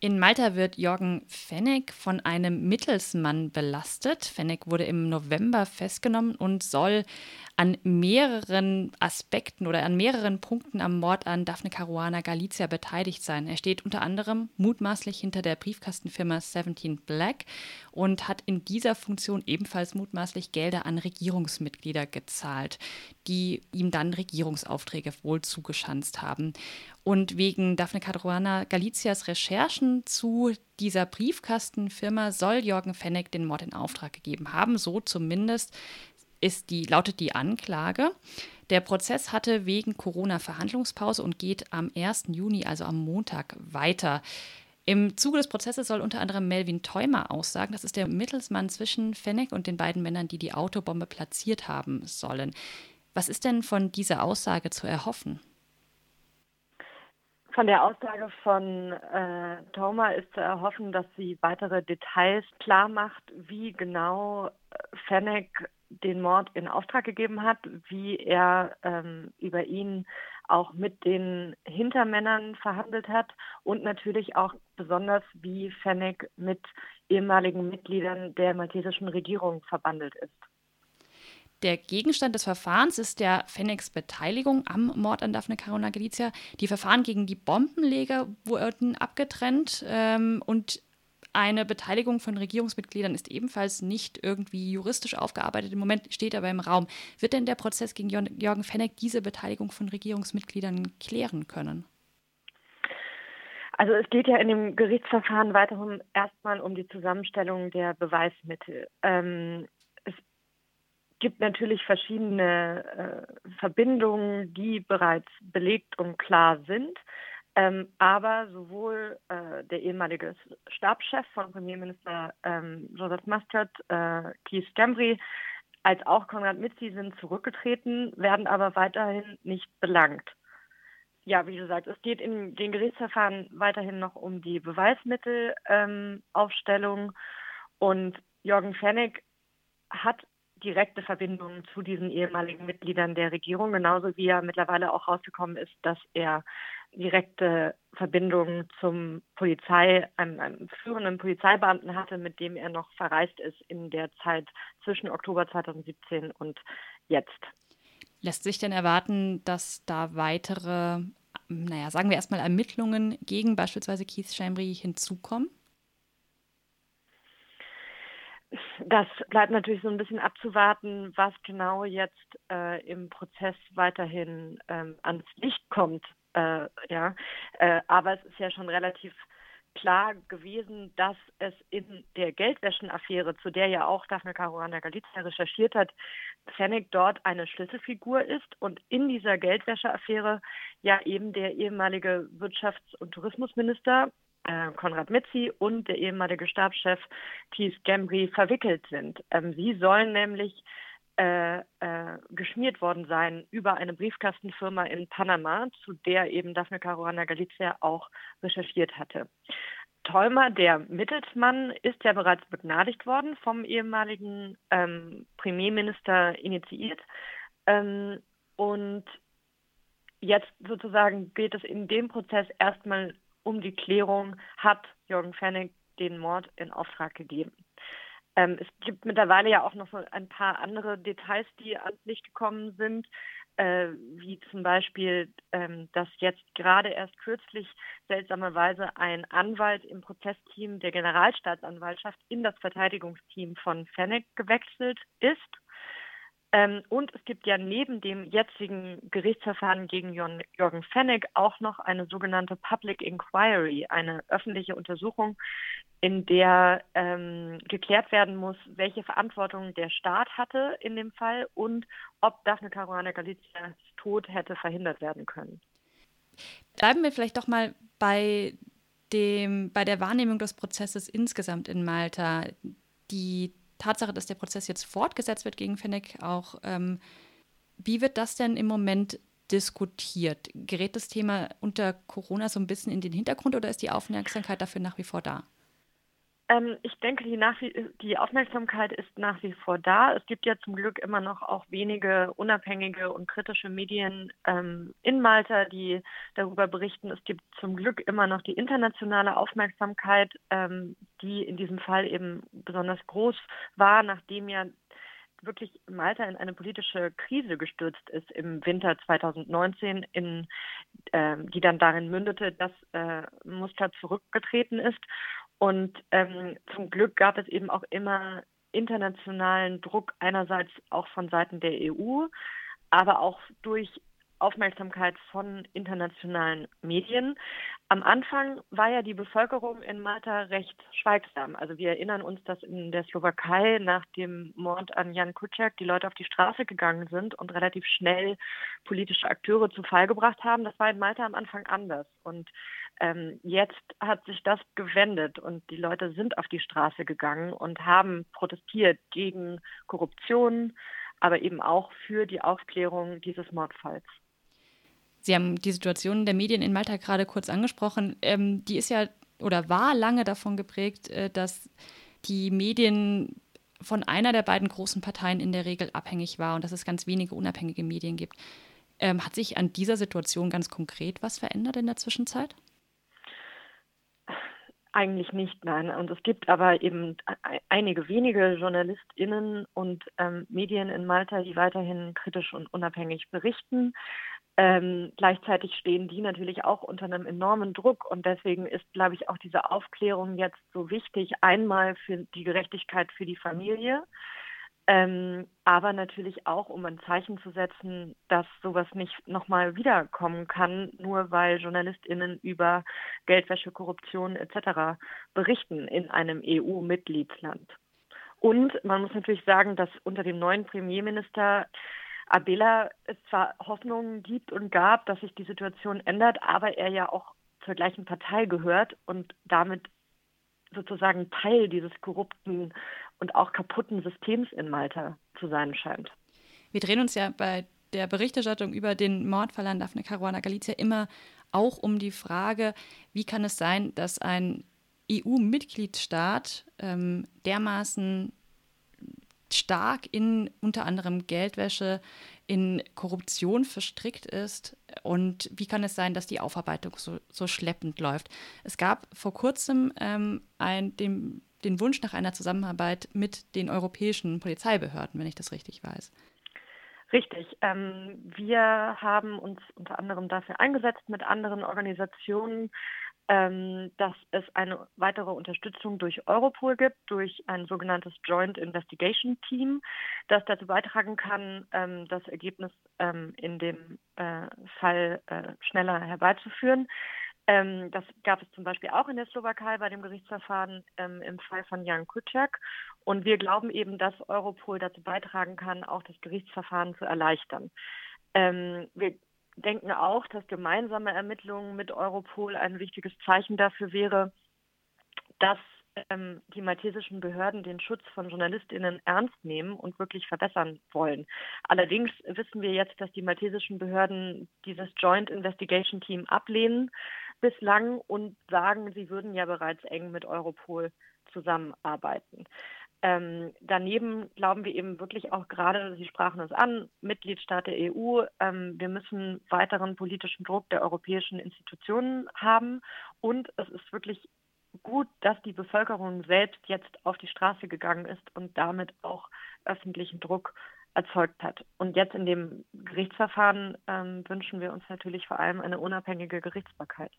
In Malta wird Jorgen Fenneck von einem Mittelsmann belastet. Fenneck wurde im November festgenommen und soll an mehreren Aspekten oder an mehreren Punkten am Mord an Daphne Caruana Galizia beteiligt sein. Er steht unter anderem mutmaßlich hinter der Briefkastenfirma 17 Black und hat in dieser Funktion ebenfalls mutmaßlich Gelder an Regierungsmitglieder gezahlt, die ihm dann Regierungsaufträge wohl zugeschanzt haben. Und wegen Daphne Caruana Galizias Recherchen zu dieser Briefkastenfirma soll Jorgen Fenneck den Mord in Auftrag gegeben haben, so zumindest ist die, lautet die Anklage. Der Prozess hatte wegen Corona Verhandlungspause und geht am 1. Juni, also am Montag, weiter. Im Zuge des Prozesses soll unter anderem Melvin Theumer aussagen. Das ist der Mittelsmann zwischen Fennec und den beiden Männern, die die Autobombe platziert haben sollen. Was ist denn von dieser Aussage zu erhoffen? Von der Aussage von äh, Thoma ist zu erhoffen, dass sie weitere Details klar macht, wie genau äh, Fennec den Mord in Auftrag gegeben hat, wie er ähm, über ihn auch mit den Hintermännern verhandelt hat und natürlich auch besonders, wie Fennec mit ehemaligen Mitgliedern der maltesischen Regierung verbandelt ist. Der Gegenstand des Verfahrens ist der Fennecs Beteiligung am Mord an Daphne Caruana Galizia. Die Verfahren gegen die Bombenleger wurden abgetrennt ähm, und eine Beteiligung von Regierungsmitgliedern ist ebenfalls nicht irgendwie juristisch aufgearbeitet. Im Moment steht aber im Raum. Wird denn der Prozess gegen Jürgen Fenneck diese Beteiligung von Regierungsmitgliedern klären können? Also es geht ja in dem Gerichtsverfahren weiterhin erstmal um die Zusammenstellung der Beweismittel. Ähm, gibt natürlich verschiedene äh, Verbindungen, die bereits belegt und klar sind. Ähm, aber sowohl äh, der ehemalige Stabschef von Premierminister ähm, Joseph Mustard, äh, Keith Stambry, als auch Konrad Mitzi sind zurückgetreten, werden aber weiterhin nicht belangt. Ja, wie gesagt, es geht in den Gerichtsverfahren weiterhin noch um die Beweismittelaufstellung ähm, und Jürgen Fennig hat direkte Verbindungen zu diesen ehemaligen Mitgliedern der Regierung, genauso wie er mittlerweile auch rausgekommen ist, dass er direkte Verbindungen zum Polizei, einem, einem, führenden Polizeibeamten hatte, mit dem er noch verreist ist in der Zeit zwischen Oktober 2017 und jetzt. Lässt sich denn erwarten, dass da weitere, naja, sagen wir erstmal Ermittlungen gegen beispielsweise Keith Chambry hinzukommen? Das bleibt natürlich so ein bisschen abzuwarten, was genau jetzt äh, im Prozess weiterhin ähm, ans Licht kommt. Äh, ja, äh, aber es ist ja schon relativ klar gewesen, dass es in der Geldwäschenaffäre, zu der ja auch Daphne Caruana Galizia recherchiert hat, Fennec dort eine Schlüsselfigur ist und in dieser Geldwäscheaffäre ja eben der ehemalige Wirtschafts- und Tourismusminister äh, Konrad Mitzi und der ehemalige Stabschef Thies Gambry verwickelt sind. Ähm, sie sollen nämlich äh, äh, geschmiert worden sein über eine Briefkastenfirma in Panama, zu der eben Daphne Caruana Galizia auch recherchiert hatte. Tolmer, der Mittelsmann, ist ja bereits begnadigt worden vom ehemaligen ähm, Premierminister initiiert. Ähm, und jetzt sozusagen geht es in dem Prozess erstmal um die Klärung, hat Jürgen Fennig den Mord in Auftrag gegeben. Ähm, es gibt mittlerweile ja auch noch so ein paar andere Details, die ans Licht gekommen sind, äh, wie zum Beispiel, ähm, dass jetzt gerade erst kürzlich seltsamerweise ein Anwalt im Prozessteam der Generalstaatsanwaltschaft in das Verteidigungsteam von Fennec gewechselt ist. Ähm, und es gibt ja neben dem jetzigen Gerichtsverfahren gegen Jürgen Fennig auch noch eine sogenannte Public Inquiry, eine öffentliche Untersuchung, in der ähm, geklärt werden muss, welche Verantwortung der Staat hatte in dem Fall und ob Daphne Caruana Galizias Tod hätte verhindert werden können. Bleiben wir vielleicht doch mal bei dem, bei der Wahrnehmung des Prozesses insgesamt in Malta. Die Tatsache, dass der Prozess jetzt fortgesetzt wird gegen Fennec, auch ähm, wie wird das denn im Moment diskutiert? Gerät das Thema unter Corona so ein bisschen in den Hintergrund oder ist die Aufmerksamkeit dafür nach wie vor da? Ähm, ich denke, die, wie, die, Aufmerksamkeit ist nach wie vor da. Es gibt ja zum Glück immer noch auch wenige unabhängige und kritische Medien ähm, in Malta, die darüber berichten. Es gibt zum Glück immer noch die internationale Aufmerksamkeit, ähm, die in diesem Fall eben besonders groß war, nachdem ja wirklich Malta in eine politische Krise gestürzt ist im Winter 2019, in, äh, die dann darin mündete, dass äh, Muster zurückgetreten ist. Und ähm, zum Glück gab es eben auch immer internationalen Druck einerseits auch von Seiten der EU, aber auch durch Aufmerksamkeit von internationalen Medien. Am Anfang war ja die Bevölkerung in Malta recht schweigsam. Also wir erinnern uns, dass in der Slowakei nach dem Mord an Jan Kuciak die Leute auf die Straße gegangen sind und relativ schnell politische Akteure zu Fall gebracht haben. Das war in Malta am Anfang anders. Und ähm, jetzt hat sich das gewendet und die Leute sind auf die Straße gegangen und haben protestiert gegen Korruption, aber eben auch für die Aufklärung dieses Mordfalls. Sie haben die Situation der Medien in Malta gerade kurz angesprochen. Ähm, die ist ja oder war lange davon geprägt, äh, dass die Medien von einer der beiden großen Parteien in der Regel abhängig war und dass es ganz wenige unabhängige Medien gibt. Ähm, hat sich an dieser Situation ganz konkret was verändert in der Zwischenzeit? Eigentlich nicht, nein. Und es gibt aber eben einige wenige JournalistInnen und ähm, Medien in Malta, die weiterhin kritisch und unabhängig berichten. Ähm, gleichzeitig stehen die natürlich auch unter einem enormen Druck und deswegen ist, glaube ich, auch diese Aufklärung jetzt so wichtig. Einmal für die Gerechtigkeit für die Familie, ähm, aber natürlich auch, um ein Zeichen zu setzen, dass sowas nicht nochmal wiederkommen kann, nur weil JournalistInnen über Geldwäsche, Korruption etc. berichten in einem EU-Mitgliedsland. Und man muss natürlich sagen, dass unter dem neuen Premierminister Abela es zwar Hoffnungen gibt und gab, dass sich die Situation ändert, aber er ja auch zur gleichen Partei gehört und damit sozusagen Teil dieses korrupten und auch kaputten Systems in Malta zu sein scheint. Wir drehen uns ja bei der Berichterstattung über den Mordfall an Daphne Caruana Galizia immer auch um die Frage, wie kann es sein, dass ein EU-Mitgliedstaat ähm, dermaßen stark in unter anderem Geldwäsche, in Korruption verstrickt ist und wie kann es sein, dass die Aufarbeitung so, so schleppend läuft. Es gab vor kurzem ähm, ein, den, den Wunsch nach einer Zusammenarbeit mit den europäischen Polizeibehörden, wenn ich das richtig weiß. Richtig. Ähm, wir haben uns unter anderem dafür eingesetzt, mit anderen Organisationen ähm, dass es eine weitere Unterstützung durch Europol gibt, durch ein sogenanntes Joint Investigation Team, das dazu beitragen kann, ähm, das Ergebnis ähm, in dem äh, Fall äh, schneller herbeizuführen. Ähm, das gab es zum Beispiel auch in der Slowakei bei dem Gerichtsverfahren ähm, im Fall von Jan Kuciak. Und wir glauben eben, dass Europol dazu beitragen kann, auch das Gerichtsverfahren zu erleichtern. Ähm, wir denken auch, dass gemeinsame Ermittlungen mit Europol ein wichtiges Zeichen dafür wäre, dass ähm, die maltesischen Behörden den Schutz von Journalistinnen ernst nehmen und wirklich verbessern wollen. Allerdings wissen wir jetzt, dass die maltesischen Behörden dieses Joint Investigation Team ablehnen bislang und sagen, sie würden ja bereits eng mit Europol zusammenarbeiten. Ähm, daneben glauben wir eben wirklich auch gerade, Sie sprachen es an, Mitgliedstaat der EU, ähm, wir müssen weiteren politischen Druck der europäischen Institutionen haben. Und es ist wirklich gut, dass die Bevölkerung selbst jetzt auf die Straße gegangen ist und damit auch öffentlichen Druck erzeugt hat. Und jetzt in dem Gerichtsverfahren ähm, wünschen wir uns natürlich vor allem eine unabhängige Gerichtsbarkeit.